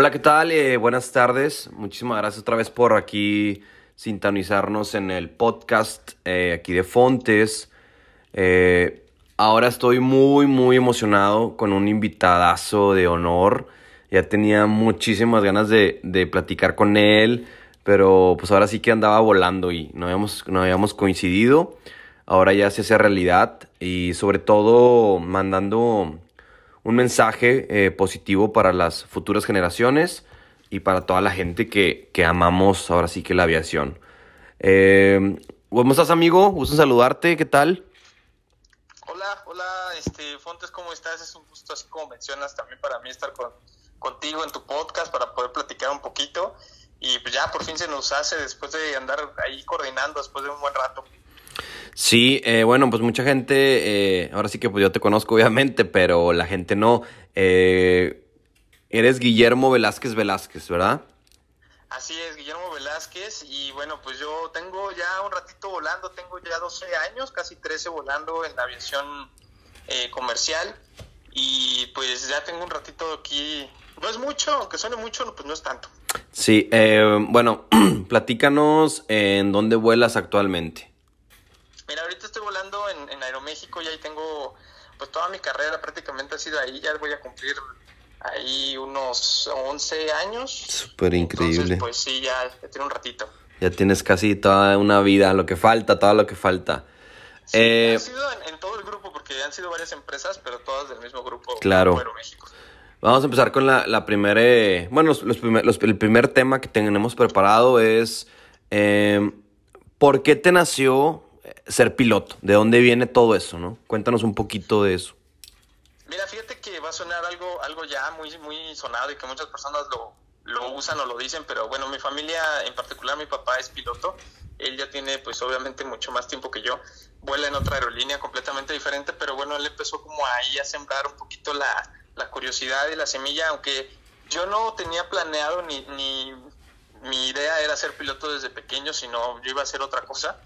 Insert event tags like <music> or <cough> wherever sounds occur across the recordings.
Hola, ¿qué tal? Eh, buenas tardes. Muchísimas gracias otra vez por aquí sintonizarnos en el podcast eh, aquí de Fontes. Eh, ahora estoy muy, muy emocionado con un invitadazo de honor. Ya tenía muchísimas ganas de, de platicar con él, pero pues ahora sí que andaba volando y no habíamos, no habíamos coincidido. Ahora ya se hace realidad y sobre todo mandando un mensaje eh, positivo para las futuras generaciones y para toda la gente que, que amamos ahora sí que la aviación. Eh, ¿Cómo estás, amigo? Gusto saludarte, ¿qué tal? Hola, hola, este, Fontes, ¿cómo estás? Es un gusto, así como mencionas, también para mí estar con, contigo en tu podcast para poder platicar un poquito. Y pues ya por fin se nos hace después de andar ahí coordinando, después de un buen rato. Sí, eh, bueno, pues mucha gente, eh, ahora sí que pues yo te conozco <laughs> obviamente, pero la gente no. Eh, eres Guillermo Velázquez Velázquez, ¿verdad? Así es, Guillermo Velázquez, y bueno, pues yo tengo ya un ratito volando, tengo ya 12 años, casi 13 volando en la aviación comercial, y pues ya tengo un ratito aquí, no es mucho, aunque suene mucho, pues no es tanto. Sí, bueno, <clears throat> platícanos en dónde vuelas actualmente. Mira, ahorita estoy volando en, en Aeroméxico y ahí tengo, pues toda mi carrera prácticamente ha sido ahí, ya voy a cumplir ahí unos 11 años. Súper increíble. Entonces, pues sí, ya, ya tiene un ratito. Ya tienes casi toda una vida, lo que falta, todo lo que falta. Sí, eh, ha sido en, en, todo el grupo, porque han sido varias empresas, pero todas del mismo grupo. Claro. Aeroméxico. Vamos a empezar con la, la primera. Eh, bueno, los, los, primer, los, el primer tema que tenemos preparado es. Eh, ¿Por qué te nació ser piloto? ¿De dónde viene todo eso, no? Cuéntanos un poquito de eso. Mira, fíjate que va a sonar algo, algo ya muy, muy sonado y que muchas personas lo, lo usan o lo dicen, pero bueno, mi familia, en particular mi papá es piloto, él ya tiene pues obviamente mucho más tiempo que yo, vuela en otra aerolínea completamente diferente, pero bueno, él empezó como ahí a sembrar un poquito la, la curiosidad y la semilla, aunque yo no tenía planeado ni, ni mi idea era ser piloto desde pequeño, sino yo iba a hacer otra cosa.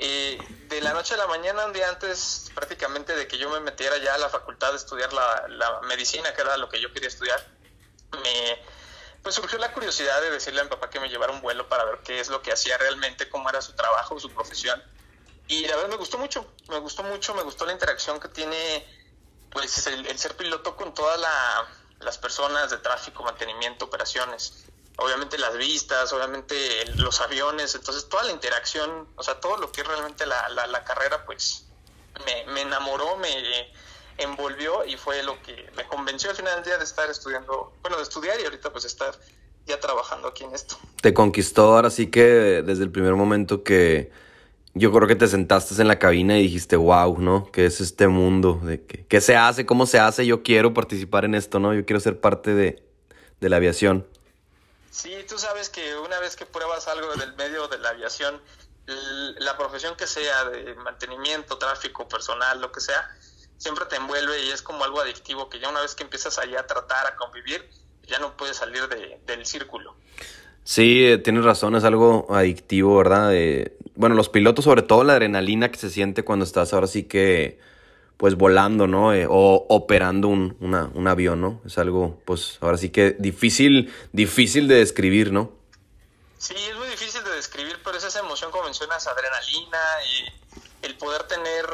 Eh, de la noche a la mañana, un día antes prácticamente de que yo me metiera ya a la facultad de estudiar la, la medicina, que era lo que yo quería estudiar, me pues surgió la curiosidad de decirle a mi papá que me llevara un vuelo para ver qué es lo que hacía realmente, cómo era su trabajo, su profesión. Y la verdad me gustó mucho, me gustó mucho, me gustó la interacción que tiene pues el, el ser piloto con todas la, las personas de tráfico, mantenimiento, operaciones obviamente las vistas, obviamente los aviones, entonces toda la interacción, o sea, todo lo que es realmente la, la, la carrera, pues me, me, enamoró, me envolvió y fue lo que me convenció al final del día de estar estudiando, bueno, de estudiar y ahorita pues estar ya trabajando aquí en esto. Te conquistó ahora sí que desde el primer momento que yo creo que te sentaste en la cabina y dijiste, wow, ¿no? ¿Qué es este mundo? de ¿Qué, qué se hace? ¿Cómo se hace? Yo quiero participar en esto, ¿no? Yo quiero ser parte de, de la aviación. Sí, tú sabes que una vez que pruebas algo del medio de la aviación, la profesión que sea, de mantenimiento, tráfico, personal, lo que sea, siempre te envuelve y es como algo adictivo que ya una vez que empiezas ahí a tratar, a convivir, ya no puedes salir de, del círculo. Sí, eh, tienes razón, es algo adictivo, ¿verdad? De, bueno, los pilotos, sobre todo la adrenalina que se siente cuando estás ahora sí que pues volando, ¿no? Eh, o operando un, un, avión, ¿no? Es algo, pues ahora sí que difícil, difícil de describir, ¿no? Sí, es muy difícil de describir, pero es esa emoción, como mencionas, adrenalina y el poder tener,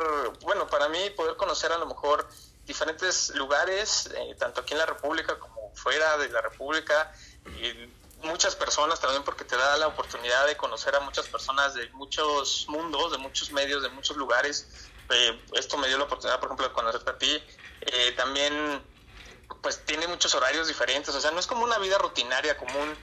bueno, para mí poder conocer a lo mejor diferentes lugares, eh, tanto aquí en la República como fuera de la República, y muchas personas también porque te da la oportunidad de conocer a muchas personas de muchos mundos, de muchos medios, de muchos lugares, eh, esto me dio la oportunidad, por ejemplo, de conocerte a ti. Eh, también, pues tiene muchos horarios diferentes, o sea, no es como una vida rutinaria común.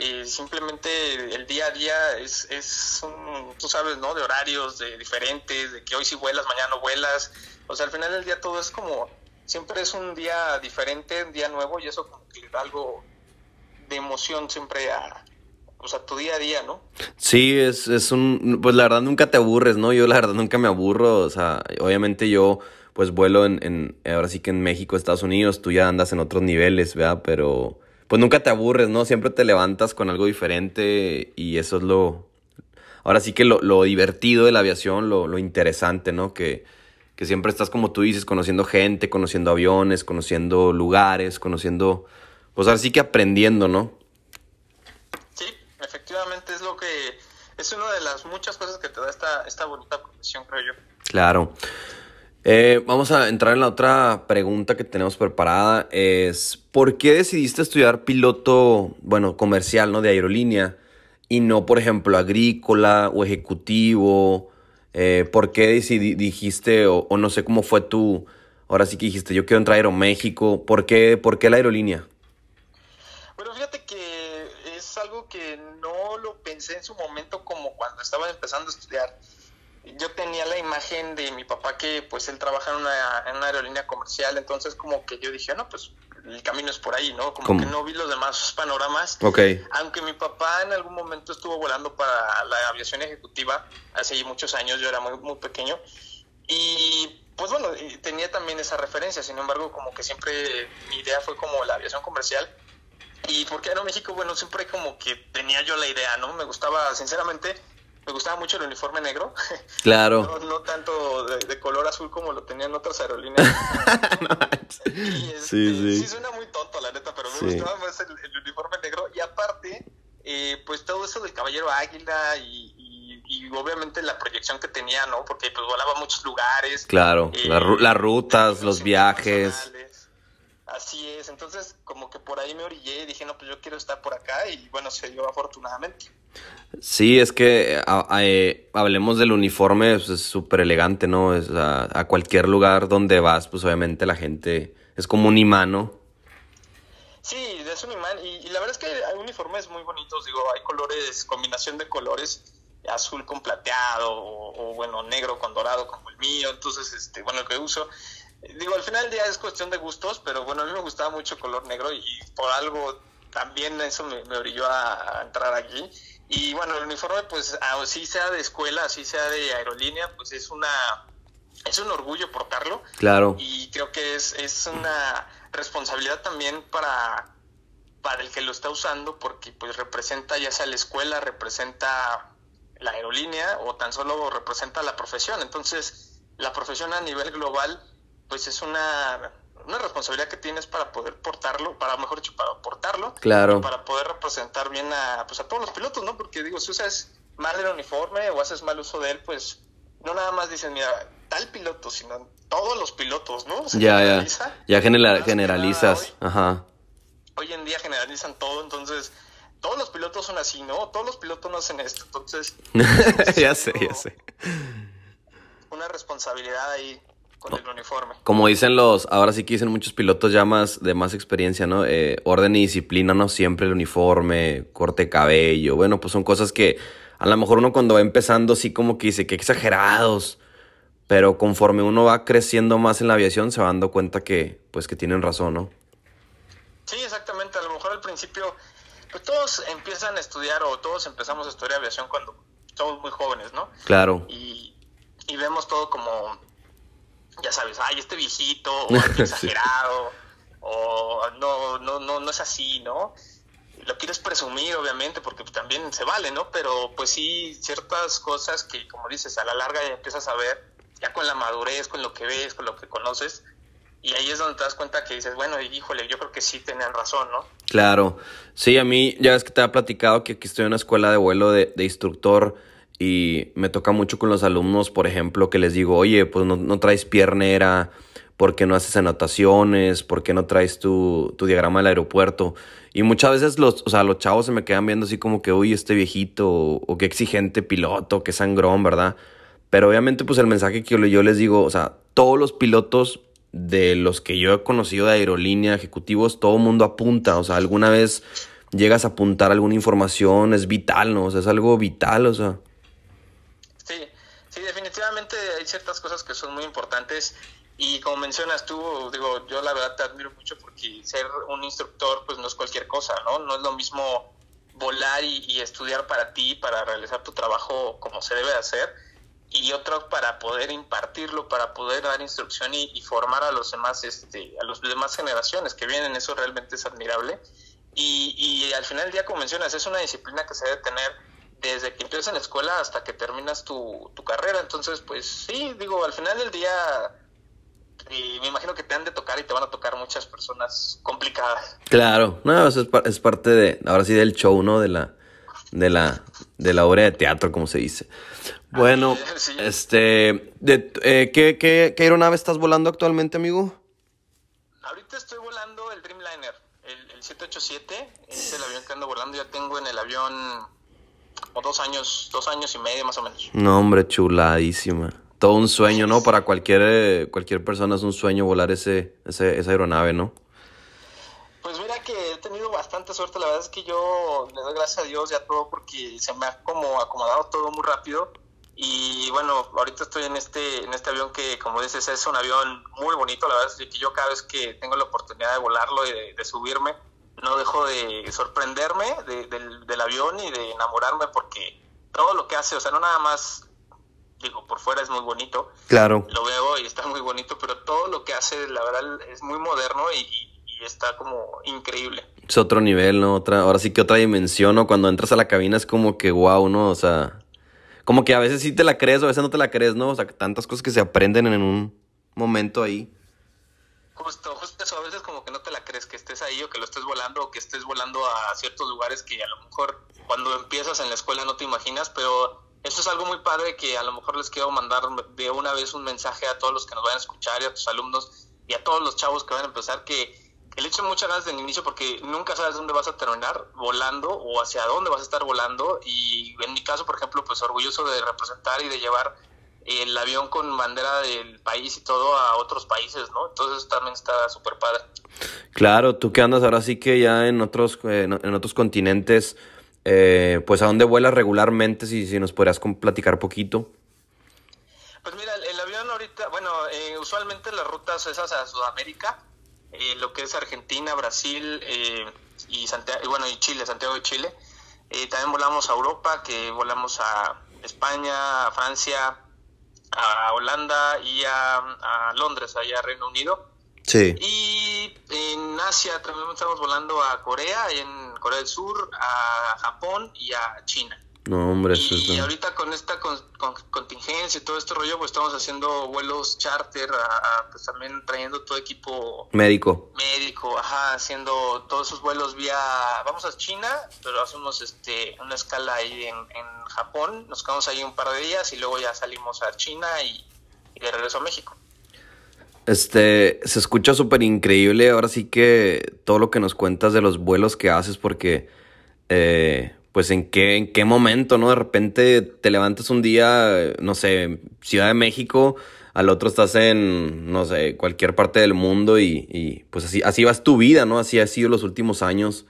Eh, simplemente el día a día es, es un, tú sabes, ¿no? De horarios de diferentes, de que hoy sí vuelas, mañana no vuelas. O sea, al final del día todo es como, siempre es un día diferente, un día nuevo y eso como que le da algo de emoción siempre a, o sea, tu día a día, ¿no? Sí, es, es un, pues la verdad nunca te aburres, ¿no? Yo la verdad nunca me aburro, o sea, obviamente yo pues vuelo en, en ahora sí que en México, Estados Unidos, tú ya andas en otros niveles, ¿verdad? Pero pues nunca te aburres, ¿no? Siempre te levantas con algo diferente y eso es lo, ahora sí que lo, lo divertido de la aviación, lo, lo interesante, ¿no? Que, que siempre estás como tú dices, conociendo gente, conociendo aviones, conociendo lugares, conociendo pues así que aprendiendo, ¿no? Efectivamente es lo que es una de las muchas cosas que te da esta, esta bonita profesión, creo yo. Claro. Eh, vamos a entrar en la otra pregunta que tenemos preparada. Es, ¿por qué decidiste estudiar piloto, bueno, comercial, ¿no? De aerolínea y no, por ejemplo, agrícola o ejecutivo? Eh, ¿Por qué dijiste, o, no sé cómo fue tu, ahora sí que dijiste, yo quiero entrar a Aeroméxico? ¿Por qué, ¿Por qué la aerolínea? Bueno, fíjate que es algo que no lo pensé en su momento como cuando estaba empezando a estudiar yo tenía la imagen de mi papá que pues él trabaja en una, en una aerolínea comercial, entonces como que yo dije, no, pues el camino es por ahí, ¿no? Como que no vi los demás panoramas. Ok. Aunque mi papá en algún momento estuvo volando para la aviación ejecutiva, hace muchos años, yo era muy, muy pequeño, y pues bueno, tenía también esa referencia, sin embargo, como que siempre mi idea fue como la aviación comercial. Y porque era México, bueno, siempre como que tenía yo la idea, ¿no? Me gustaba, sinceramente, me gustaba mucho el uniforme negro. <laughs> Claro. No, tanto de, color azul como lo tenían otras aerolíneas. <laughs> sí, sí. sí, suena muy tonto, la neta, pero me gustaba más el, uniforme negro. Y aparte, eh, pues todo eso del caballero águila y, obviamente la proyección que tenía, ¿no? Porque pues volaba a muchos lugares. Claro, eh, las rutas, los viajes. Así es, entonces como que por ahí me orillé y dije, no, pues yo quiero estar por acá y bueno, se dio afortunadamente. Sí, es que eh, hablemos del uniforme, pues, es súper elegante, ¿no? Es a, cualquier lugar donde vas, pues obviamente la gente es como un imán, ¿no? Sí, es un imán y, la verdad es que hay uniformes muy bonitos, digo, hay colores, combinación de colores, azul con plateado o, o bueno, negro con dorado como el mío, entonces, este, bueno, el que uso Digo, al final del día es cuestión de gustos, pero bueno, a mí me gustaba mucho el color negro y por algo también eso me, me orilló a, entrar aquí. Y bueno, el uniforme, pues así sea de escuela, así sea de aerolínea, pues es una es un orgullo portarlo. Claro. Y creo que es, es una responsabilidad también para, para el que lo está usando, porque pues representa ya sea la escuela, representa la aerolínea o tan solo representa la profesión. Entonces, la profesión a nivel global pues es una, una responsabilidad que tienes para poder portarlo, para mejor dicho, para portarlo. Claro. para poder representar bien a, pues a todos los pilotos, ¿no? Porque digo, si usas mal el uniforme o haces mal uso de él, pues no nada más dicen, mira, tal piloto, sino todos los pilotos, ¿no? ya, ya. Ya generalizas. Ajá. Hoy en día generalizan todo, entonces todos los pilotos son así, ¿no? Todos los pilotos no hacen esto, entonces... <laughs> ya sé, ya sé. Una responsabilidad ahí con el uniforme. Como dicen los, ahora sí que dicen muchos pilotos ya más de más experiencia, ¿no? Eh, orden y disciplina, no siempre el uniforme, corte de cabello, bueno, pues son cosas que a lo mejor uno cuando va empezando sí como que dice que exagerados, pero conforme uno va creciendo más en la aviación se va dando cuenta que pues que tienen razón, ¿no? Sí, exactamente, a lo mejor al principio pues todos empiezan a estudiar o todos empezamos a estudiar aviación cuando somos muy jóvenes, ¿no? Claro. Y, y vemos todo como ya sabes, ay, este viejito, o <laughs> exagerado, o no, no, no, no es así, ¿no? Lo quieres presumir, obviamente, porque también se vale, ¿no? Pero pues sí, ciertas cosas que, como dices, a la larga ya empiezas a ver, ya con la madurez, con lo que ves, con lo que conoces, y ahí es donde te das cuenta que dices, bueno, híjole, yo creo que sí tenían razón, ¿no? Claro, sí, a mí, ya ves que te ha platicado que aquí estoy en una escuela de vuelo de, de instructor, y me toca mucho con los alumnos, por ejemplo, que les digo, oye, pues no, traes piernera, ¿por qué no haces anotaciones? ¿Por qué no traes tu, tu, diagrama del aeropuerto? Y muchas veces los, o sea, los chavos se me quedan viendo así como que, uy, este viejito, o, qué exigente piloto, qué sangrón, ¿verdad? Pero obviamente, pues el mensaje que yo, yo les digo, o sea, todos los pilotos de los que yo he conocido de aerolínea, ejecutivos, todo mundo apunta, o sea, alguna vez llegas a apuntar alguna información, es vital, ¿no? O sea, es algo vital, o sea. Definitivamente hay ciertas cosas que son muy importantes y como mencionas tú, digo, yo la verdad te admiro mucho porque ser un instructor pues no es cualquier cosa, ¿no? No es lo mismo volar y, estudiar para ti, para realizar tu trabajo como se debe hacer y otro para poder impartirlo, para poder dar instrucción y, formar a los demás, este, a las demás generaciones que vienen, eso realmente es admirable. Y, y al final del día, como mencionas, es una disciplina que se debe tener desde que empiezas en la escuela hasta que terminas tu, tu carrera. Entonces, pues sí, digo, al final del día y me imagino que te han de tocar y te van a tocar muchas personas complicadas. Claro, no, eso es, es parte de, ahora sí, del show, ¿no? De la, de la, de la obra de teatro, como se dice. Bueno, Sí. este, de, eh, ¿qué, qué, ¿qué aeronave estás volando actualmente, amigo? Ahorita estoy volando el Dreamliner, el, el 787, es el avión que ando volando, ya tengo en el avión como dos años, dos años y medio más o menos. No, hombre, chuladísima. Todo un sueño, ¿no? Para cualquier, eh, cualquier persona es un sueño volar ese, ese, esa aeronave, ¿no? Pues mira que he tenido bastante suerte, la verdad es que yo le doy gracias a Dios y a todo porque se me ha como acomodado todo muy rápido y bueno, ahorita estoy en este en este avión que como dices es un avión muy bonito, la verdad es que yo cada vez que tengo la oportunidad de volarlo y de, de subirme, no dejo de sorprenderme de- del, del avión y de enamorarme porque todo lo que hace, o sea, no nada más, digo, por fuera es muy bonito, Claro. lo veo y está muy bonito, pero todo lo que hace, la verdad, es muy moderno y, y- y está como increíble. Es otro nivel, ¿no? Otra, ahora sí que otra dimensión, ¿no? Cuando entras a la cabina es como que wow, ¿no? O sea, como que a veces sí te la crees, o a veces no te la crees, ¿no? O sea, tantas cosas que se aprenden en un momento ahí. Justo, justo eso, a veces como que no te la crees que estés ahí o que lo estés volando o que estés volando a ciertos lugares que a lo mejor cuando empiezas en la escuela no te imaginas, pero eso es algo muy padre que a lo mejor les quiero mandar de una vez un mensaje a todos los que nos vayan a escuchar y a tus alumnos y a todos los chavos que van a empezar que, le echen muchas ganas desde el inicio porque nunca sabes dónde vas a terminar volando o hacia dónde vas a estar volando y en mi caso, por ejemplo, pues orgulloso de representar y de llevar el avión con bandera del país y todo a otros países, ¿no? Entonces también está súper padre. Claro, tú que andas ahora sí que ya en otros, en en otros continentes, eh, pues a dónde vuelas regularmente, si, si nos podrías platicar poquito. Pues mira, el, avión ahorita, bueno, eh, usualmente las rutas esas a Sudamérica, eh, lo que es Argentina, Brasil eh, y Santiago, y bueno, y Chile, Santiago de Chile. Eh, también volamos a Europa, que volamos a España, a Francia, a Holanda y a, a Londres, allá a Reino Unido. Sí. Y en Asia también estamos volando a Corea, en Corea del Sur, a Japón y a China. No, hombre, eso Y es... ahorita con esta con- con- contingencia y todo este rollo, pues estamos haciendo vuelos charter, a- a, pues también trayendo todo equipo Médico. médico, ajá, haciendo todos esos vuelos vía, vamos a China, pero hacemos este una escala ahí en, en Japón, nos quedamos ahí un par de días y luego ya salimos a China y, y de regreso a México. Este, se escucha súper increíble. Ahora sí que todo lo que nos cuentas de los vuelos que haces, porque, eh, pues, en qué, en qué momento, ¿no? De repente te levantas un día, no sé, Ciudad de México, al otro estás en, no sé, cualquier parte del mundo y, y, pues así, así vas tu vida, ¿no? Así ha sido los últimos años.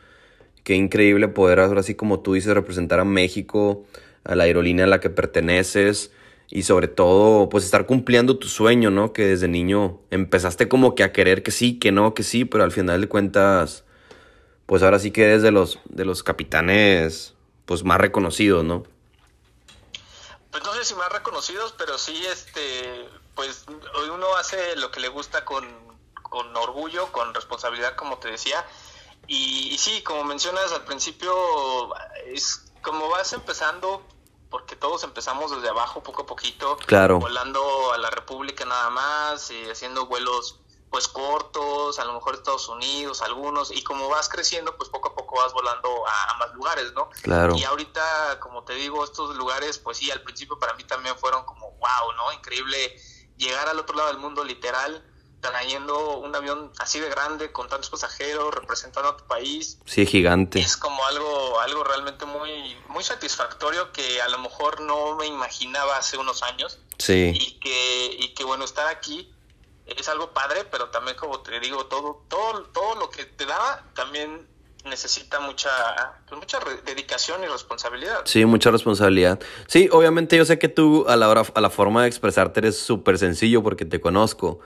Qué increíble poder, ahora sí como tú dices, representar a México, a la aerolínea a la que perteneces y sobre todo, pues estar cumpliendo tu sueño, ¿no? Que desde niño empezaste como que a querer que sí, que no, que sí, pero al final de cuentas, pues ahora sí que eres de los, de los capitanes, pues más reconocidos, ¿no? Pues no sé si más reconocidos, pero sí, este, pues uno hace lo que le gusta con, con orgullo, con responsabilidad, como te decía. Y, y sí, como mencionas al principio, es como vas empezando, porque todos empezamos desde abajo, poco a poquito, Claro. volando a la República nada más, y haciendo vuelos pues cortos, a lo mejor Estados Unidos, algunos, y como vas creciendo, pues poco a poco vas volando a, a más lugares, ¿no? Claro. Y ahorita, como te digo, estos lugares, pues sí, al principio para mí también fueron como, wow, ¿no? Increíble llegar al otro lado del mundo literal, trayendo un avión así de grande, con tantos pasajeros, representando a tu país. Sí, gigante. Es como algo, algo realmente muy, muy satisfactorio que a lo mejor no me imaginaba hace unos años Sí. y que, y que bueno, estar aquí es algo padre, pero también como te digo, todo, todo, todo lo que te da también necesita mucha, pues, mucha dedicación y responsabilidad. Sí, mucha responsabilidad. Sí, obviamente yo sé que tú a la hora, a la forma de expresarte eres súper sencillo porque te conozco.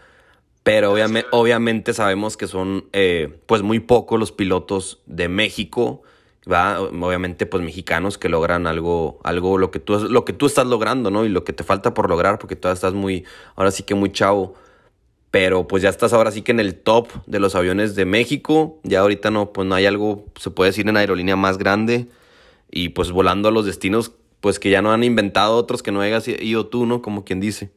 Pero obviamente, obviamente sabemos que son eh, pues muy pocos los pilotos de México, ¿va? Obviamente pues mexicanos que logran algo, algo lo que tú lo que tú estás logrando, ¿no? Y lo que te falta por lograr, porque todavía estás muy, ahora sí que muy chavo. Pero pues ya estás ahora sí que en el top de los aviones de México. Ya ahorita no, pues no hay algo, se puede decir, en aerolínea más grande. Y pues volando a los destinos, pues que ya no han inventado otros que no hayas ido tú, ¿no? Como quien dice.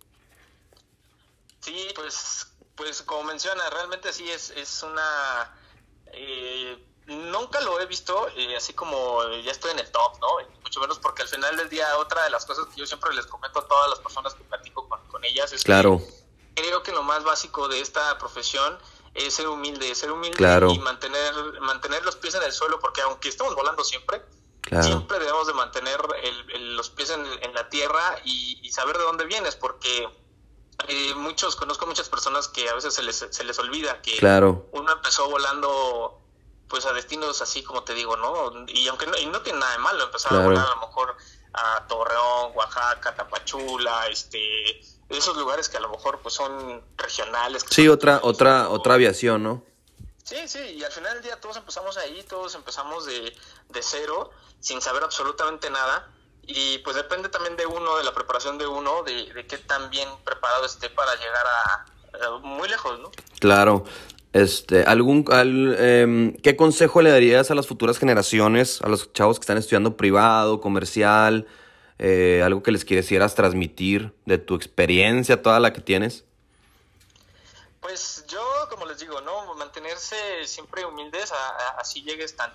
Sí, pues Pues como menciona, realmente sí es, es una... Eh, nunca lo he visto eh, así como ya estoy en el top, ¿no? Mucho menos porque al final del día otra de las cosas que yo siempre les comento a todas las personas que platico con, con ellas es claro. que creo que lo más básico de esta profesión es ser humilde, ser humilde y mantener, mantener los pies en el suelo, porque aunque estamos volando siempre, siempre debemos de mantener los pies en, la tierra y, saber de dónde vienes, porque eh, muchos, conozco muchas personas que a veces se les, se les olvida que uno empezó volando pues a destinos así como te digo, ¿no? Y aunque no, y no tiene nada de malo empezar a volar a lo mejor a Torreón, Oaxaca, Tapachula, este esos lugares que a lo mejor pues son regionales. sí, otra otra otra aviación, ¿no? Sí, sí, y al final del día todos empezamos ahí, todos empezamos de, de cero, sin saber absolutamente nada. Y pues depende también de uno, de la preparación de uno, de, de qué tan bien preparado esté para llegar a, muy lejos, ¿no? Claro. Este, algún, em, ¿Qué consejo le darías a las futuras generaciones, a los chavos que están estudiando privado, comercial, eh, algo que les quisieras transmitir de tu experiencia, toda la que tienes? Pues yo, como les digo, ¿no? Mantenerse siempre humildes, así llegues tan,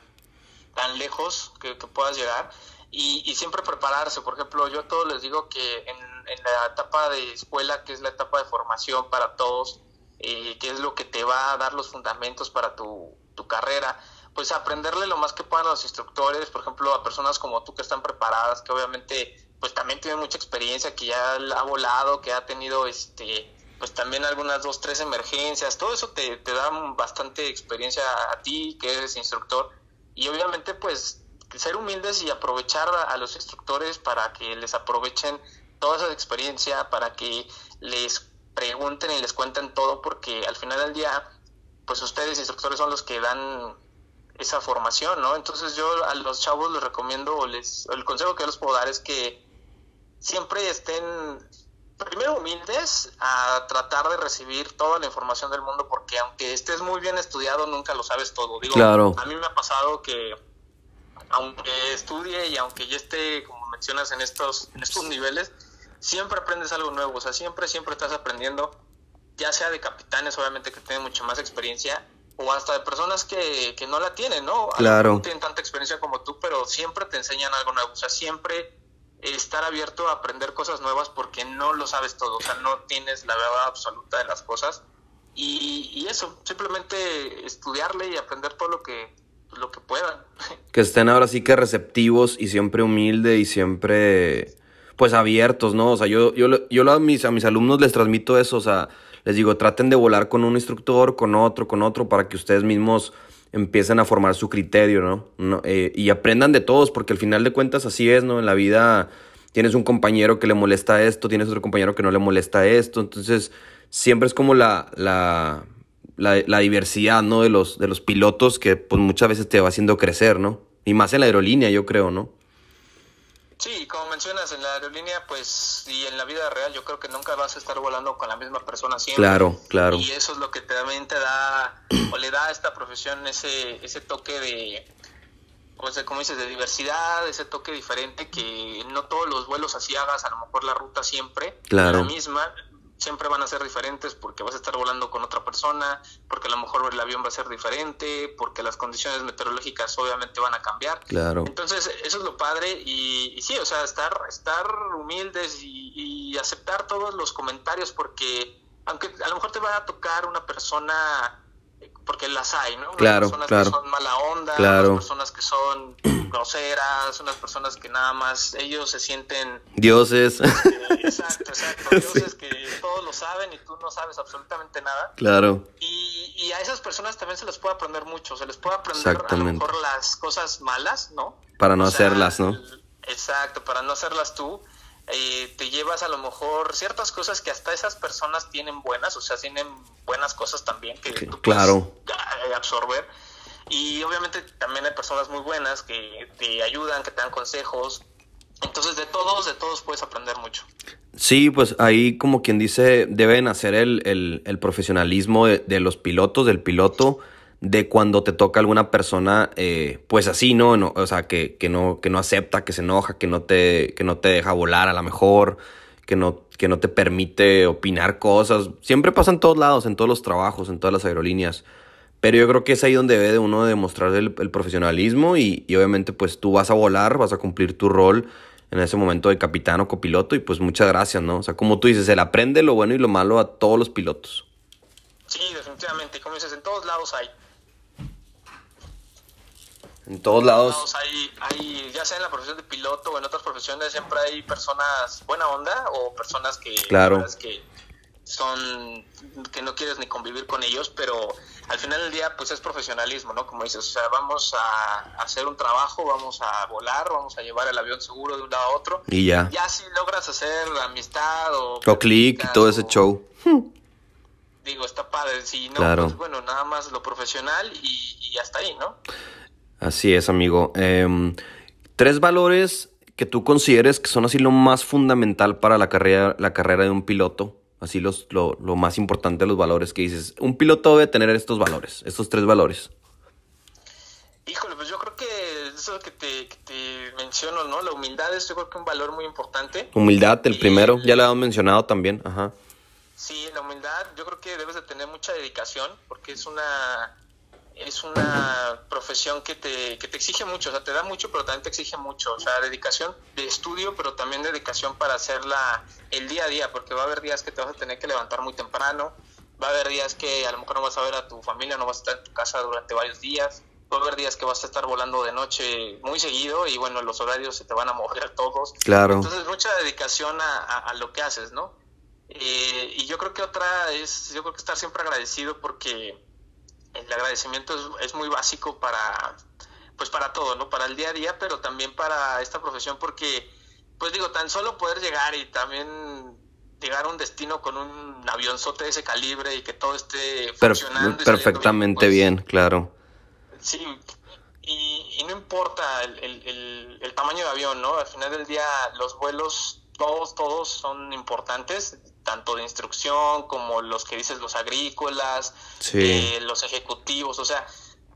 tan lejos que, puedas llegar. Y, siempre prepararse. Por ejemplo, yo a todos les digo que en, la etapa de escuela, que es la etapa de formación para todos, eh, qué es lo que te va a dar los fundamentos para tu, carrera, pues aprenderle lo más que puedan los instructores, por ejemplo, a personas como tú que están preparadas, que obviamente pues también tienen mucha experiencia, que ya ha volado, que ha tenido este pues también algunas dos, tres emergencias, todo eso te, te da bastante experiencia a ti que eres instructor y obviamente pues ser humildes y aprovechar a los instructores para que les aprovechen toda esa experiencia, para que les pregunten y les cuenten todo porque al final del día, pues ustedes instructores son los que dan esa formación, ¿no? Entonces yo a los chavos les recomiendo, o les, el consejo que les puedo dar es que siempre estén primero humildes a tratar de recibir toda la información del mundo porque aunque estés muy bien estudiado nunca lo sabes todo. Digo, claro. a mí me ha pasado que aunque estudie y aunque ya esté, como mencionas, en estos, en estos niveles, siempre aprendes algo nuevo, o sea, siempre, siempre estás aprendiendo, ya sea de capitanes, obviamente, que tienen mucha más experiencia, o hasta de personas que, que no la tienen, ¿no? Claro. No tienen tanta experiencia como tú, pero siempre te enseñan algo nuevo, o sea, siempre estar abierto a aprender cosas nuevas porque no lo sabes todo, o sea, no tienes la verdad absoluta de las cosas. Y, y eso, simplemente estudiarle y aprender todo lo que, lo que puedan. Que estén ahora sí que receptivos y siempre humilde y siempre pues abiertos, ¿no? O sea, yo, yo, yo a, mis, a mis alumnos les transmito eso, o sea, les digo, traten de volar con un instructor, con otro, con otro, para que ustedes mismos empiecen a formar su criterio, ¿no? no eh, y aprendan de todos, porque al final de cuentas así es, ¿no? En la vida tienes un compañero que le molesta esto, tienes otro compañero que no le molesta esto, entonces siempre es como la, la, la, la diversidad, ¿no? De los, de los pilotos que pues muchas veces te va haciendo crecer, ¿no? Y más en la aerolínea, yo creo, ¿no? Sí, como mencionas, en la aerolínea, pues, y en la vida real, yo creo que nunca vas a estar volando con la misma persona siempre. Claro, claro. Y eso es lo que también te da, o le da a esta profesión ese, ese toque de, pues, como dices, de diversidad, ese toque diferente que no todos los vuelos así hagas, a lo mejor la ruta siempre, claro. la misma, siempre van a ser diferentes porque vas a estar volando con otra persona, porque a lo mejor el avión va a ser diferente, porque las condiciones meteorológicas obviamente van a cambiar. Claro. Entonces, eso es lo padre y, sí, o sea, estar, estar humildes y, aceptar todos los comentarios porque aunque a lo mejor te va a tocar una persona porque las hay, ¿no? Claro, unas personas que son mala onda, claro. unas personas que son <clears throat> groseras, unas personas que nada más ellos se sienten dioses. <laughs> exacto, exacto, <laughs> dioses que todos lo saben y tú no sabes absolutamente nada. Claro. Y, y a esas personas también se les puede aprender mucho, se les puede aprender a lo mejor las cosas malas, ¿no? Para no hacerlas, ¿no? Exacto, para no hacerlas tú eh, te llevas a lo mejor ciertas cosas que hasta esas personas tienen buenas, o sea, tienen buenas cosas también que tú claro. puedes absorber. Y obviamente también hay personas muy buenas que te ayudan, que te dan consejos. Entonces de todos, de todos puedes aprender mucho. Sí, pues ahí como quien dice, deben hacer el, el, el profesionalismo de, de, los pilotos, del piloto de cuando te toca alguna persona, eh, pues así, ¿no? O sea, que, que, no, que no acepta, que se enoja, que no, te, que no te deja volar a lo mejor, que no, que no te permite opinar cosas. Siempre pasa en todos lados, en todos los trabajos, en todas las aerolíneas. Pero yo creo que es ahí donde debe de uno demostrar el, profesionalismo y, y, obviamente pues tú vas a volar, vas a cumplir tu rol en ese momento de capitán o copiloto y pues muchas gracias, ¿no? O sea, como tú dices, le aprende lo bueno y lo malo a todos los pilotos. Sí, definitivamente, como dices, en todos lados hay. En todos lados. Hay, hay, ya sea en la profesión de piloto o en otras profesiones, siempre hay personas buena onda o personas que, claro. que son que no quieres ni convivir con ellos, pero al final del día pues es profesionalismo, ¿no? Como dices, o sea, vamos a hacer un trabajo, vamos a volar, vamos a llevar el avión seguro de un lado a otro. Y ya. Ya si logras hacer amistad o... O clic y todo ese show. Digo, está padre, si no, Claro. pues bueno, nada más lo profesional y, y hasta ahí, ¿no? Así es, amigo. Em, tres valores que tú consideres que son así lo más fundamental para la carrera, la carrera de un piloto. Así los, lo, lo más importante de los valores que dices. Un piloto debe tener estos valores, estos tres valores. Híjole, pues yo creo que eso que te, que te menciono, ¿no? La humildad es yo creo que un valor muy importante. Humildad, el Y primero, el- ya lo habíamos mencionado también. Ajá. Sí, la humildad, yo creo que debes de tener mucha dedicación porque es una es una profesión que te, que te exige mucho, o sea, te da mucho, pero también te exige mucho, o sea, dedicación de estudio, pero también dedicación para hacerla el día a día, porque va a haber días que te vas a tener que levantar muy temprano, va a haber días que a lo mejor no vas a ver a tu familia, no vas a estar en tu casa durante varios días, va a haber días que vas a estar volando de noche muy seguido y bueno, los horarios se te van a mover <laughs> todos. Claro. Entonces, mucha dedicación a, a- a lo que haces, ¿no? Eh, y yo creo que otra es, yo creo que estar siempre agradecido porque el agradecimiento es, es muy básico para, pues para todo, ¿no? Para el día a día, pero también para esta profesión porque, pues digo, tan solo poder llegar y también llegar a un destino con un avionzote de ese calibre y que todo esté funcionando. perfectamente pues, bien, claro. Sí, y, y no importa el, el- el- el tamaño de avión, ¿no? Al final del día los vuelos, todos, todos son importantes, tanto de instrucción como los que dices los agrícolas, Sí. eh, los ejecutivos, o sea,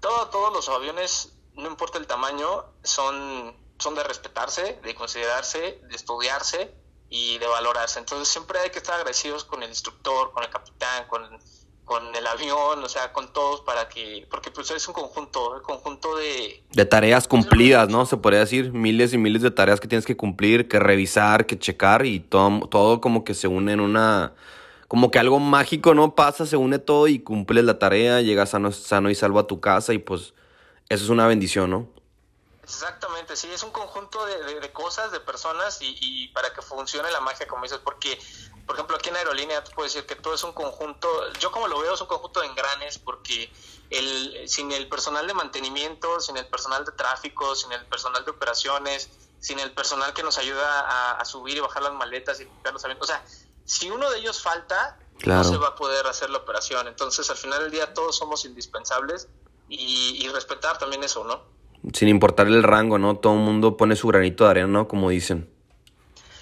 todo, todos los aviones, no importa el tamaño, son, son de respetarse, de considerarse, de estudiarse y de valorarse. Entonces siempre hay que estar agradecidos con el instructor, con el capitán, con, con el avión, o sea, con todos para que, porque pues es un conjunto, el conjunto de, De tareas cumplidas, ¿no? Se podría decir miles y miles de tareas que tienes que cumplir, que revisar, que checar y todo, todo como que se une en una... Como que algo mágico, ¿no? Pasa, se une todo y cumples la tarea, llegas sano, sano y salvo a tu casa y pues eso es una bendición, ¿no? Exactamente, sí, es un conjunto de, de- de cosas, de personas y, y para que funcione la magia, como dices, porque, por ejemplo, aquí en aerolínea te puedo decir que todo es un conjunto, yo como lo veo es un conjunto de engranes, porque el, sin el personal de mantenimiento, sin el personal de tráfico, sin el personal de operaciones, sin el personal que nos ayuda a, a subir y bajar las maletas y limpiar los aviones, o sea, si uno de ellos falta, Claro. no se va a poder hacer la operación, entonces al final del día todos somos indispensables y, y respetar también eso, ¿no? Sin importar el rango, ¿no? Todo el mundo pone su granito de arena, ¿no? Como dicen.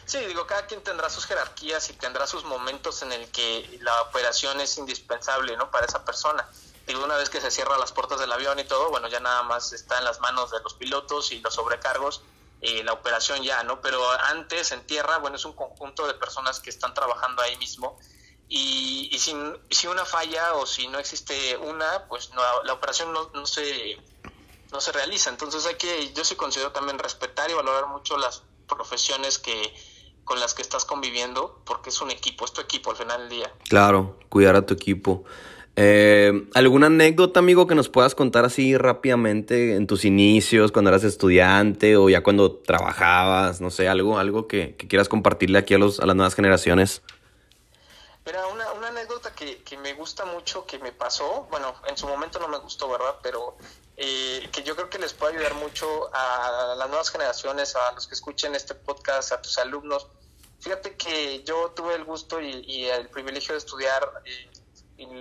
Sí, digo, cada quien tendrá sus jerarquías y tendrá sus momentos en el que la operación es indispensable, ¿no? Para esa persona. Digo, una vez que se cierran las puertas del avión y todo, bueno, ya nada más está en las manos de los pilotos y los sobrecargos, eh, la operación ya, ¿no? Pero antes, en tierra, bueno, es un conjunto de personas que están trabajando ahí mismo y, y si, si una falla o si no existe una, pues no, la operación no, no se no se realiza. Entonces hay que, yo sí considero también respetar y valorar mucho las profesiones que con las que estás conviviendo, porque es un equipo, es tu equipo al final del día. Claro, cuidar a tu equipo. Eh, ¿Alguna anécdota, amigo, que nos puedas contar así rápidamente en tus inicios, cuando eras estudiante o ya cuando trabajabas? No sé, algo, algo que, que quieras compartirle aquí a, los, a las nuevas generaciones. Mira, una, que, me gusta mucho, que me pasó, bueno, en su momento no me gustó, ¿verdad? Pero eh, que yo creo que les puede ayudar mucho a las nuevas generaciones, a los que escuchen este podcast, a tus alumnos. Fíjate que yo tuve el gusto y, y el privilegio de estudiar eh,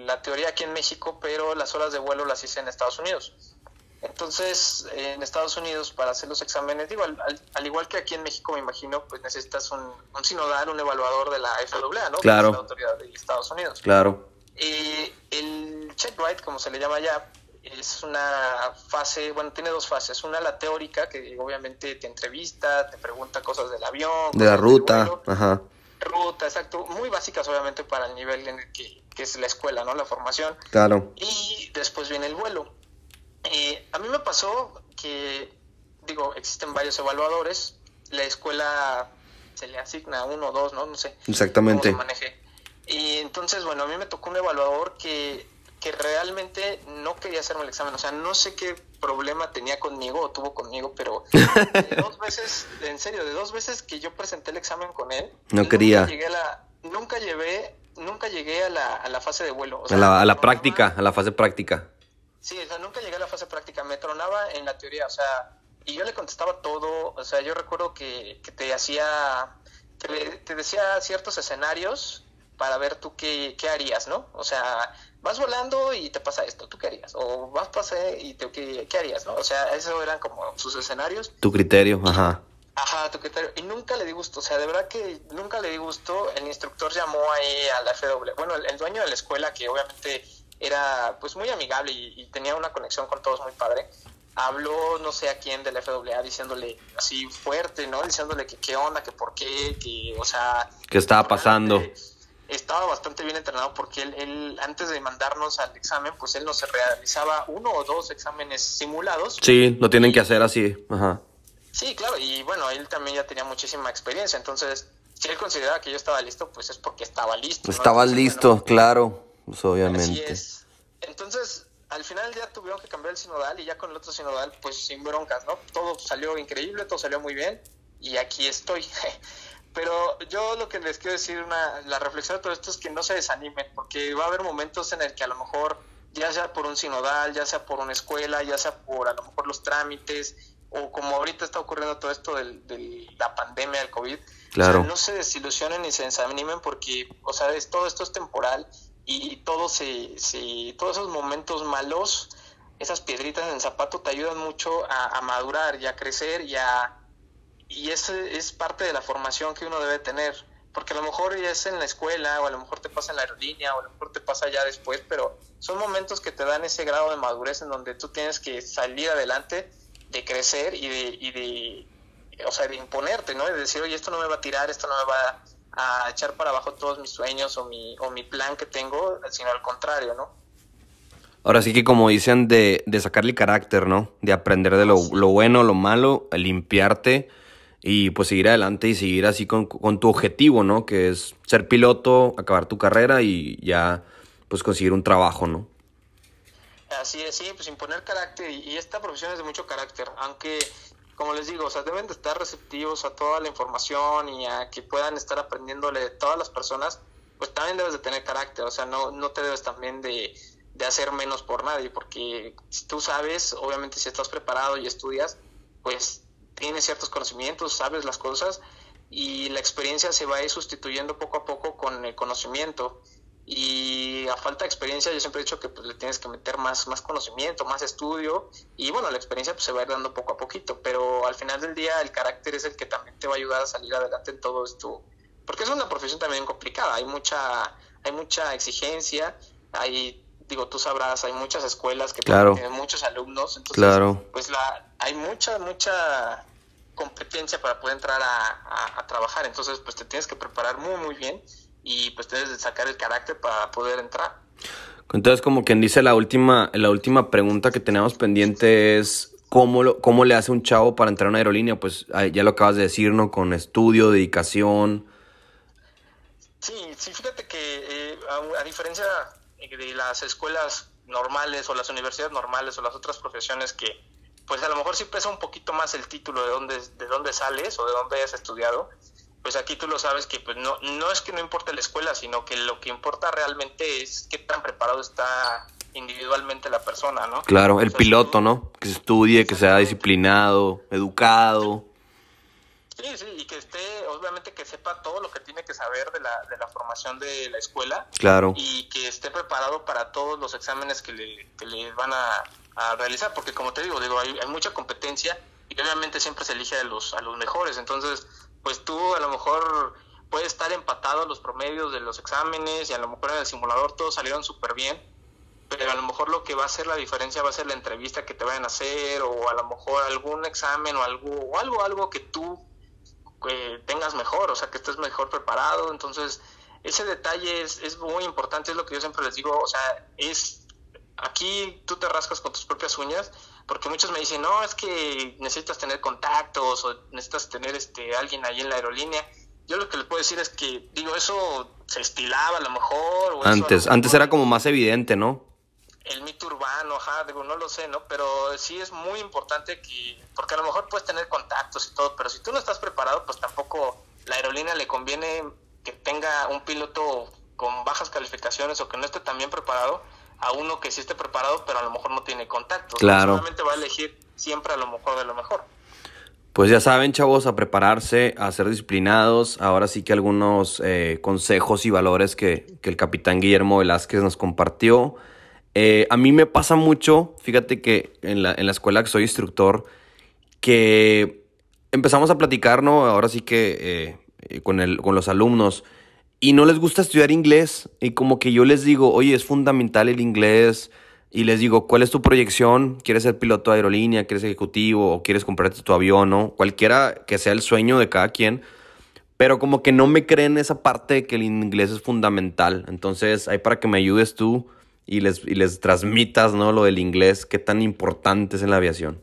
la teoría aquí en México, pero las horas de vuelo las hice en Estados Unidos. Entonces, en Estados Unidos, para hacer los exámenes, digo, al, al- al igual que aquí en México, me imagino, pues necesitas un, un sinodal, un evaluador de la FAA, ¿no? Que Claro. es la autoridad de Estados Unidos. Claro. Eh, el check ride, como se le llama ya, es una fase, bueno, tiene dos fases. Una, la teórica, que obviamente te entrevista, te pregunta cosas del avión. De la ruta. vuelo. Ajá. Ruta, exacto. Muy básicas, obviamente, para el nivel en el que, que es la escuela, ¿no? La formación. Claro. Y después viene el vuelo. Eh, a mí me pasó que, digo, existen varios evaluadores. La escuela se le asigna uno o dos, ¿no? No sé. Exactamente. Cómo se maneje. Y entonces, bueno, a mí me tocó un evaluador que, que realmente no quería hacerme el examen. O sea, no sé qué problema tenía conmigo o tuvo conmigo, pero <laughs> de dos veces, en serio, de dos veces que yo presenté el examen con él, no quería. Nunca, llegué a la, nunca llevé, nunca llegué a la, a la fase de vuelo. O sea, a la, a la práctica, a la fase práctica. Sí, o sea, nunca llegué a la fase práctica, me tronaba en la teoría, o sea, y yo le contestaba todo, o sea, yo recuerdo que, que te hacía, te, le- te decía ciertos escenarios para ver tú qué, qué harías, ¿no? O sea, vas volando y te pasa esto, ¿tú qué harías? O vas pasé y te, ¿qué, qué harías, no? O sea, esos eran como sus escenarios. Tu criterio, ajá. Ajá, tu criterio. Y nunca le di gusto, o sea, de verdad que nunca le di gusto. El instructor llamó ahí a la FW, bueno, el, el dueño de la escuela, que obviamente era pues muy amigable y, y tenía una conexión con todos muy padre, habló no sé a quién de la FAA diciéndole así fuerte, ¿no? Diciéndole que qué onda, que por qué, que, o sea... ¿Qué estaba pasando? Estaba bastante bien entrenado porque él, él, antes de mandarnos al examen, pues él nos realizaba uno o dos exámenes simulados. Sí, lo tienen que hacer así, ajá. Sí, claro, y bueno, él también ya tenía muchísima experiencia, entonces, si él consideraba que yo estaba listo, pues es porque estaba listo. Entonces, listo, bueno, claro, pues Así obviamente. es. Entonces, al final ya tuvieron que cambiar el sinodal y ya con el otro sinodal, pues sin broncas, ¿no? Todo salió increíble, todo salió muy bien y aquí estoy. <laughs> Pero yo lo que les quiero decir, una, la reflexión de todo esto es que no se desanimen, porque va a haber momentos en el que a lo mejor, ya sea por un sinodal, ya sea por una escuela, ya sea por a lo mejor los trámites, o como ahorita está ocurriendo todo esto del- de la pandemia del COVID, Claro. o sea, no se desilusionen ni se desanimen porque, o sea, es, todo esto es temporal y todo se, todos esos momentos malos, esas piedritas en el zapato te ayudan mucho a, madurar y a crecer y a y eso es parte de la formación que uno debe tener, porque a lo mejor ya es en la escuela o a lo mejor te pasa en la aerolínea o a lo mejor te pasa ya después, pero son momentos que te dan ese grado de madurez en donde tú tienes que salir adelante, de crecer y de, y de o sea, de imponerte, ¿no? De decir, oye, esto no me va a tirar, esto no me va a echar para abajo todos mis sueños o mi, o mi plan que tengo, sino al contrario, ¿no? Ahora sí que como dicen de, de sacarle carácter, ¿no? De aprender de lo, lo bueno, lo malo, limpiarte y pues seguir adelante y seguir así con, con tu objetivo, ¿no? Que es ser piloto, acabar tu carrera y ya pues conseguir un trabajo, ¿no? Así es, sí, pues imponer carácter y, y esta profesión es de mucho carácter, aunque como les digo, o sea, deben de estar receptivos a toda la información y a que puedan estar aprendiéndole todas las personas, pues también debes de tener carácter, o sea, no, no te debes también de, de hacer menos por nadie, porque si tú sabes, obviamente si estás preparado y estudias, pues tienes ciertos conocimientos, sabes las cosas y la experiencia se va a ir sustituyendo poco a poco con el conocimiento y a falta de experiencia yo siempre he dicho que pues, le tienes que meter más, más conocimiento, más estudio y bueno, la experiencia pues, se va a ir dando poco a poquito, pero al final del día el carácter es el que también te va a ayudar a salir adelante en todo esto, porque es una profesión también complicada, hay mucha, hay mucha exigencia, hay, digo, tú sabrás, hay muchas escuelas que Claro. tienen muchos alumnos, entonces Claro. pues la, hay mucha, mucha competencia para poder entrar a, a- a trabajar, entonces pues te tienes que preparar muy, muy bien y pues debes de sacar el carácter para poder entrar. Entonces, como quien dice, la última, la última pregunta que tenemos pendiente es ¿cómo, lo- cómo le hace un chavo para entrar a una aerolínea? Pues ya lo acabas de decir, ¿no? Con estudio, dedicación. Sí, sí, fíjate que eh, a, a diferencia de las escuelas normales o las universidades normales o las otras profesiones que pues a lo mejor sí pesa un poquito más el título de dónde, de dónde sales o de dónde hayas estudiado, pues aquí tú lo sabes que pues no, no es que no importe la escuela, sino que lo que importa realmente es qué tan preparado está individualmente la persona, ¿no? Claro, el O sea, piloto, ¿no? Que se estudie, que sea disciplinado, educado. Sí, sí, y que esté, obviamente que sepa todo lo que tiene que saber de la, de la formación de la escuela Claro. y que esté preparado para todos los exámenes que le, que le van a, a realizar, porque como te digo, digo hay, hay mucha competencia y obviamente siempre se elige a los, a los mejores, entonces pues tú a lo mejor puedes estar empatado a los promedios de los exámenes y a lo mejor en el simulador todos salieron súper bien, pero a lo mejor lo que va a hacer la diferencia va a ser la entrevista que te vayan a hacer o a lo mejor algún examen o algo o algo algo que tú eh, tengas mejor, o sea, que estés mejor preparado. Entonces, ese detalle es, es muy importante, es lo que yo siempre les digo, o sea, es aquí tú te rascas con tus propias uñas, porque muchos me dicen, no, es que necesitas tener contactos o necesitas tener este alguien ahí en la aerolínea. Yo lo que les puedo decir es que, digo, eso se estilaba a lo mejor. antes, antes era como más evidente, ¿no? El mito urbano, ajá, digo, no lo sé, ¿no? Pero sí es muy importante que, porque a lo mejor puedes tener contactos y todo, pero si tú no estás preparado, pues tampoco la aerolínea le conviene que tenga un piloto con bajas calificaciones o que no esté tan bien preparado a uno que sí esté preparado, pero a lo mejor no tiene contactos. Claro. Solamente va a elegir siempre a lo mejor de lo mejor. Pues ya saben, chavos, a prepararse, a ser disciplinados. Ahora sí que algunos eh, consejos y valores que, que, el capitán Guillermo Velázquez nos compartió. Eh, a mí me pasa mucho, fíjate que en la, en la escuela que soy instructor, que empezamos a platicar, ¿no? Ahora sí que eh, con, el, con los alumnos y no les gusta estudiar inglés. Y como que yo les digo, oye, es fundamental el inglés. Y les digo, ¿cuál es tu proyección? ¿Quieres ser piloto de aerolínea? ¿Quieres ejecutivo? ¿O quieres comprarte tu avión? ¿no? Cualquiera que sea el sueño de cada quien. Pero como que no me creen esa parte de que el inglés es fundamental. Entonces, hay para que me ayudes tú y les, y les transmitas, ¿no? Lo del inglés, qué tan importante es en la aviación.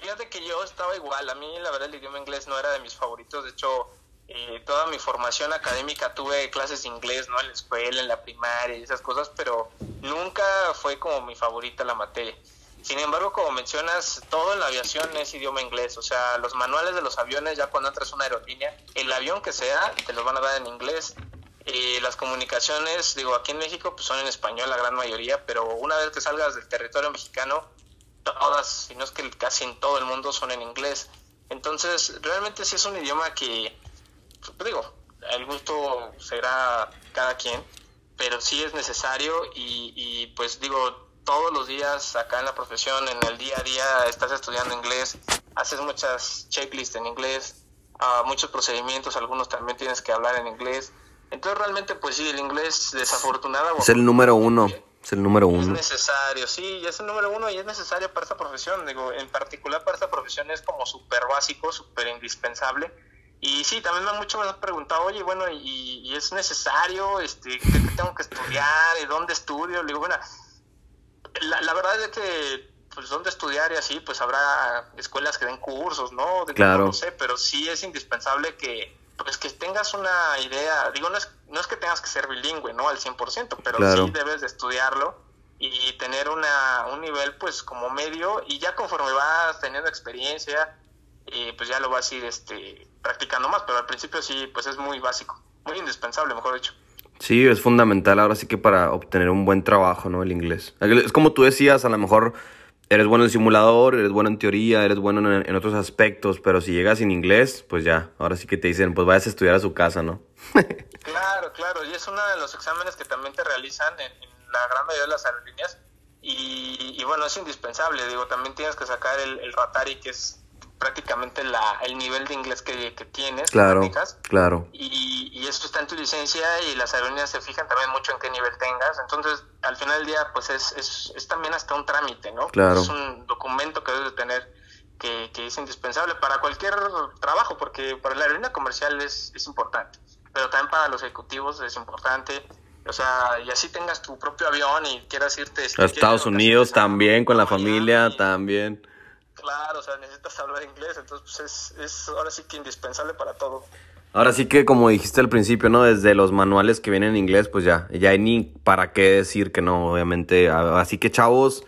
Fíjate que yo estaba igual. A mí, la verdad, el idioma inglés no era de mis favoritos. De hecho, eh, toda mi formación académica tuve clases de inglés, ¿no? En la escuela, en la primaria y esas cosas, pero nunca fue como mi favorita la materia. Sin embargo, como mencionas, todo en la aviación es idioma inglés, o sea, los manuales de los aviones, ya cuando entras a una aerolínea, el avión que sea, te los van a dar en inglés. Eh, las comunicaciones, digo, aquí en México pues son en español la gran mayoría, pero una vez que salgas del territorio mexicano, todas, si no es que casi en todo el mundo son en inglés. Entonces, realmente sí es un idioma que digo, el gusto será cada quien, pero sí es necesario y, pues digo, todos los días acá en la profesión, en el día a día, estás estudiando inglés, haces muchas checklists en inglés, uh, muchos procedimientos, algunos también tienes que hablar en inglés. Entonces realmente pues sí, el inglés desafortunado... Es el número uno. Es el número uno. Es necesario, sí, es el número uno y es necesario para esta profesión. Digo, en particular para esta profesión es como súper básico, súper indispensable y sí, también me han mucho me han preguntado, oye, bueno, ¿y, es necesario? Este, ¿qué, tengo que estudiar? ¿Y dónde estudio? Le digo, bueno, la, verdad es que, pues, dónde estudiar y así, pues habrá escuelas que den cursos, ¿no? De claro. No sé, pero sí es indispensable que, pues, que tengas una idea. Digo, no es, no es que tengas que ser bilingüe, ¿no? Al 100%, pero sí debes de estudiarlo y tener una, un nivel, pues, como medio. Y ya conforme vas teniendo experiencia y pues ya lo vas a ir este, practicando más, pero al principio sí, pues es muy básico, muy indispensable, mejor dicho. Sí, es fundamental ahora sí que para obtener un buen trabajo, ¿no? El inglés. Es como tú decías, a lo mejor eres bueno en simulador, eres bueno en teoría, eres bueno en, otros aspectos, pero si llegas sin inglés, pues ya, ahora sí que te dicen, pues vayas a estudiar a su casa, ¿no? <laughs> claro, claro, y es uno de los exámenes que también te realizan en, la gran mayoría de las aerolíneas, y, bueno, es indispensable, digo, también tienes que sacar el, el Ratari, que es prácticamente la, el nivel de inglés que, tienes. Claro, claro. Y, y, esto está en tu licencia y las aerolíneas se fijan también mucho en qué nivel tengas. Entonces, al final del día, pues es, es, es también hasta un trámite, ¿no? Claro. Es un documento que debes de tener que, que, es indispensable para cualquier trabajo, porque para la aerolínea comercial es, es importante, pero también para los ejecutivos es importante. O sea, y así tengas tu propio avión y quieras irte... a Estados Unidos también, con la familia también Claro, o sea, necesitas hablar inglés, entonces pues es, es ahora sí que indispensable para todo. Ahora sí que como dijiste al principio, ¿no? Desde los manuales que vienen en inglés, pues ya, ya hay ni para qué decir que no, obviamente. Así que chavos,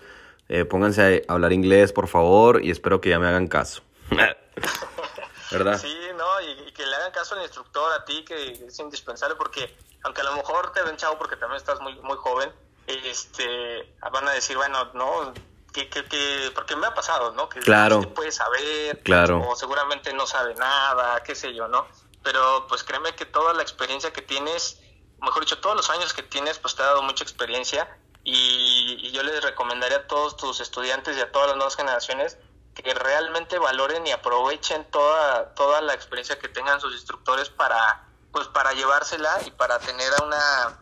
eh, pónganse a hablar inglés, por favor, y espero que ya me hagan caso. <laughs> ¿Verdad? Sí, no, y, que le hagan caso al instructor, a ti, que es indispensable, porque aunque a lo mejor te ven chavo porque también estás muy, muy joven, este, van a decir, bueno, no, que, que, porque me ha pasado, ¿no? Que claro. puede saber, claro. o seguramente no sabe nada, qué sé yo, ¿no? Pero pues créeme que toda la experiencia que tienes, mejor dicho, todos los años que tienes, pues te ha dado mucha experiencia y, yo les recomendaría a todos tus estudiantes y a todas las nuevas generaciones que realmente valoren y aprovechen toda, toda la experiencia que tengan sus instructores para, pues para llevársela y para tener una,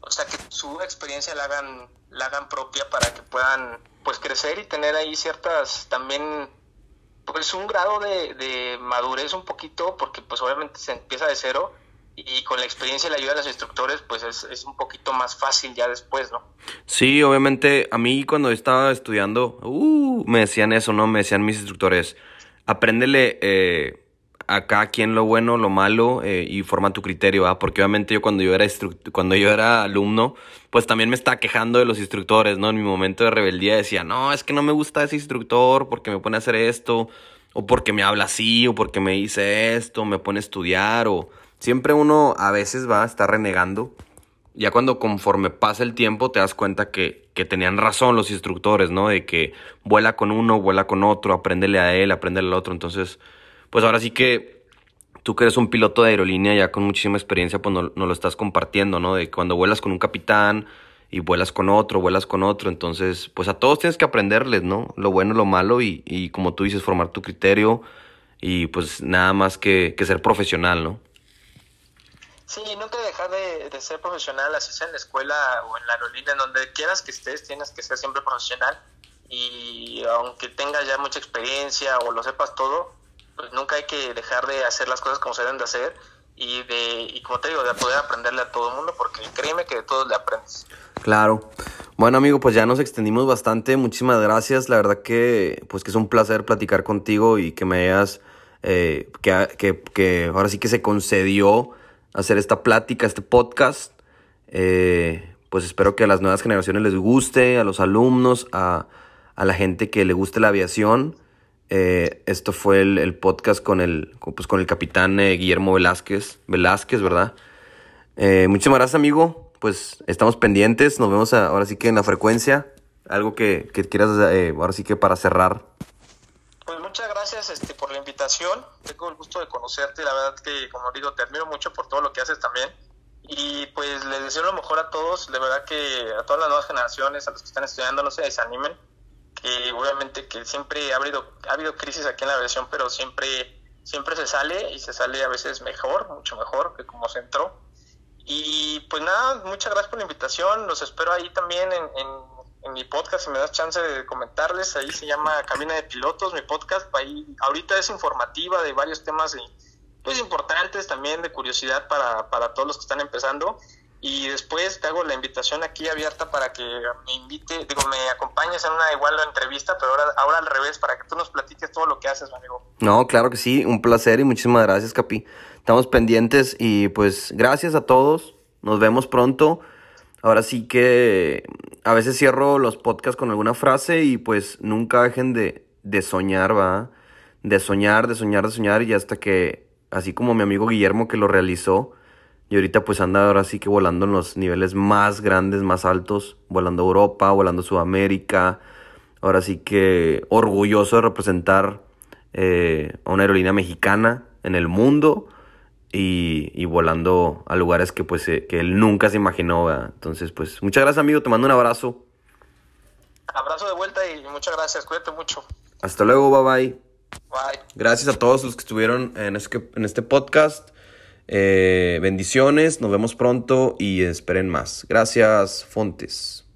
o sea, que su experiencia la hagan, la hagan propia para que puedan pues crecer y tener ahí ciertas también pues un grado de, madurez un poquito, porque pues obviamente se empieza de cero y con la experiencia y la ayuda de los instructores, pues es, es, un poquito más fácil ya después, ¿no? Sí, obviamente, a mí cuando estaba estudiando, uh, me decían eso, ¿no? Me decían mis instructores, apréndele eh, a cada quien lo bueno, lo malo eh, y forma tu criterio, ¿va? Porque obviamente yo cuando yo era cuando yo era alumno, pues también me estaba quejando de los instructores, ¿no? En mi momento de rebeldía decía, no, es que no me gusta ese instructor porque me pone a hacer esto, o porque me habla así, o porque me dice esto, me pone a estudiar, o Siempre uno a veces va a estar renegando. Ya cuando conforme pasa el tiempo te das cuenta que, que tenían razón los instructores, ¿no? De que vuela con uno, vuela con otro, apréndele a él, apréndele al otro. Entonces, pues ahora sí que tú que eres un piloto de aerolínea ya con muchísima experiencia, pues no, no lo estás compartiendo, ¿no? De cuando vuelas con un capitán y vuelas con otro, vuelas con otro. Entonces, pues a todos tienes que aprenderles, ¿no? Lo bueno, lo malo y, y como tú dices, formar tu criterio y pues nada más que, que ser profesional, ¿no? Sí, nunca dejar de, de, ser profesional, así sea en la escuela o en la aerolínea, en donde quieras que estés, tienes que ser siempre profesional. Y aunque tengas ya mucha experiencia o lo sepas todo, pues nunca hay que dejar de hacer las cosas como se deben de hacer y de y como te digo, de poder aprenderle a todo el mundo, porque créeme que de todos le aprendes. Claro. Bueno, amigo, pues ya nos extendimos bastante. Muchísimas gracias. La verdad que pues que es un placer platicar contigo y que me hayas eh, que, que, que ahora sí que se concedió hacer esta plática, este podcast. Eh, pues espero que a las nuevas generaciones les guste, a los alumnos, a, la gente que le guste la aviación. Eh, esto fue el, podcast con el, pues con el capitán eh, Guillermo Velázquez, Velázquez, ¿verdad? muchísimas gracias, amigo. Pues estamos pendientes. Nos vemos ahora sí que en la frecuencia. Algo que, que quieras, ahora sí que para cerrar. Pues muchas gracias este, por la invitación. Tengo el gusto de conocerte. La verdad que, como digo, te admiro mucho por todo lo que haces también. Y pues les deseo lo mejor a todos. De verdad que a todas las nuevas generaciones, a los que están estudiando, no se desanimen. Que obviamente que siempre ha habido, ha habido crisis aquí en la versión, pero siempre, siempre se sale y se sale a veces mejor, mucho mejor que como se entró. Y pues nada, muchas gracias por la invitación. Los espero ahí también en en mi podcast, si me das chance de comentarles, ahí se llama Cabina de Pilotos, mi podcast, ahí ahorita es informativa de varios temas pues importantes también de curiosidad para, para todos los que están empezando y después te hago la invitación aquí abierta para que me invite, digo, me acompañes en una igual entrevista, pero ahora, ahora al revés, para que tú nos platiques todo lo que haces, amigo. No, claro que sí, un placer y muchísimas gracias, Capi. Estamos pendientes y pues gracias a todos, nos vemos pronto. Ahora sí que a veces cierro los podcasts con alguna frase y pues nunca dejen de, de soñar, ¿va? De soñar, de soñar, de soñar y hasta que, así como mi amigo Guillermo que lo realizó, y ahorita pues anda ahora sí que volando en los niveles más grandes, más altos, volando a Europa, volando a Sudamérica, ahora sí que orgulloso de representar eh, a una aerolínea mexicana en el mundo y, volando a lugares que pues eh, que él nunca se imaginó. Entonces, pues muchas gracias amigo, te mando un abrazo. Abrazo de vuelta y muchas gracias, cuídate mucho. Hasta luego, bye bye. Bye. Gracias a todos los que estuvieron en este, en este podcast. Eh, bendiciones, nos vemos pronto y esperen más. Gracias, Fontes.